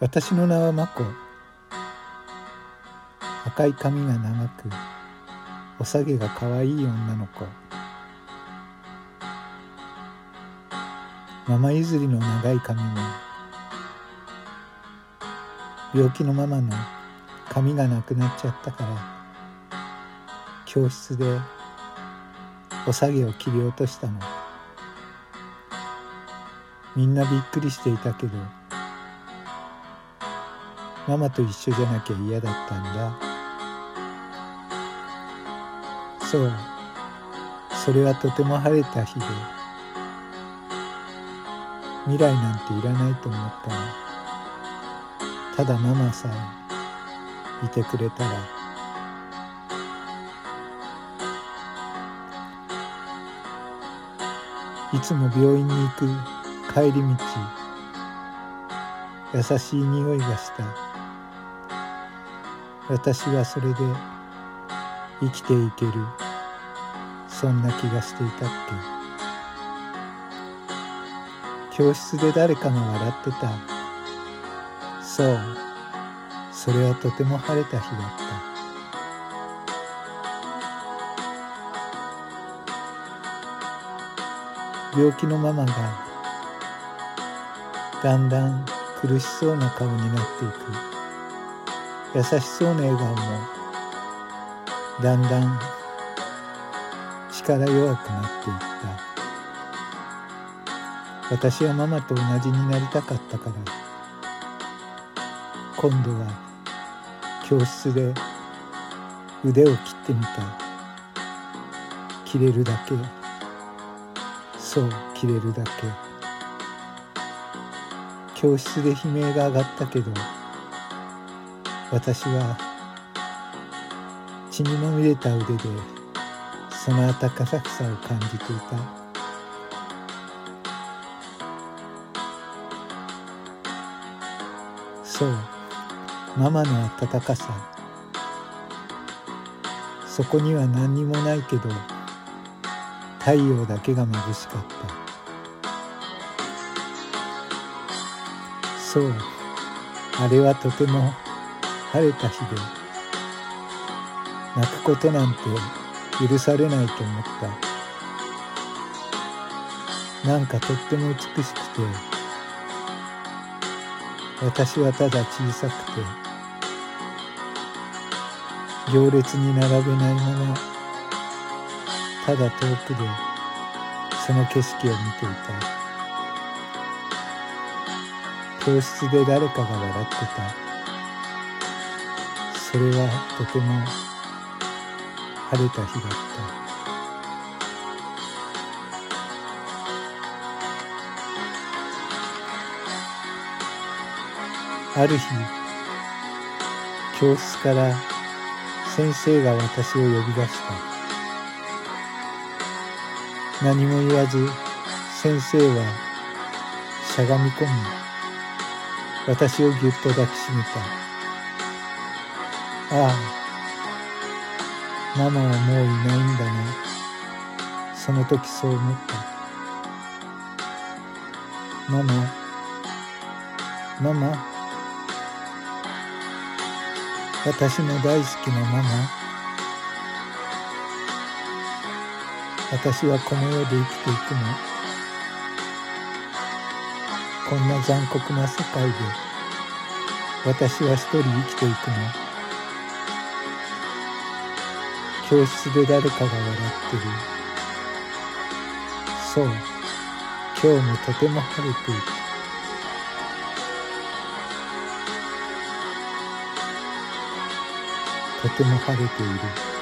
私の名はマコ赤い髪が長くおさげが可愛い女の子。ママ譲りの長い髪も病気のママの髪がなくなっちゃったから教室でおさげを切り落としたの。みんなびっくりしていたけどママと一緒じゃなきゃ嫌だったんだ。そう。それはとても晴れた日で。未来なんていらないと思ったの。ただママさえいてくれたら。いつも病院に行く帰り道。優しい匂いがした。私はそれで生きていける。そんな気がしていたっけ教室で誰かが笑ってた。そう。それはとても晴れた日だった。病気のママがだんだん苦しそうな顔になっていく。優しそうな笑顔もだんだん力弱くなっていった。私はママと同じになりたかったから今度は教室で腕を切ってみた。切れるだけ。そう切れるだけ。教室で悲鳴が上がったけど私は血にまみれた腕でその温かさを感じていた。そうママの温かさ。そこには何にもないけど太陽だけが眩しかった。そうあれはとても晴れた日で泣くことなんて許されないと思ったなんかとっても美しくて私はただ小さくて行列に並べないままただ遠くでその景色を見ていた。教室で誰かが笑ってたそれはとても晴れた日だった。ある日教室から先生が私を呼び出した。何も言わず先生はしゃがみ込み私をぎゅっと抱きしめた。ああママはもういないんだね。その時そう思った。ママママ。私の大好きなママ。私はこの世で生きていくの。こんな残酷な世界で私は一人生きていくの。教室で誰かが笑ってる。そう。今日もとても晴れている。とても晴れている。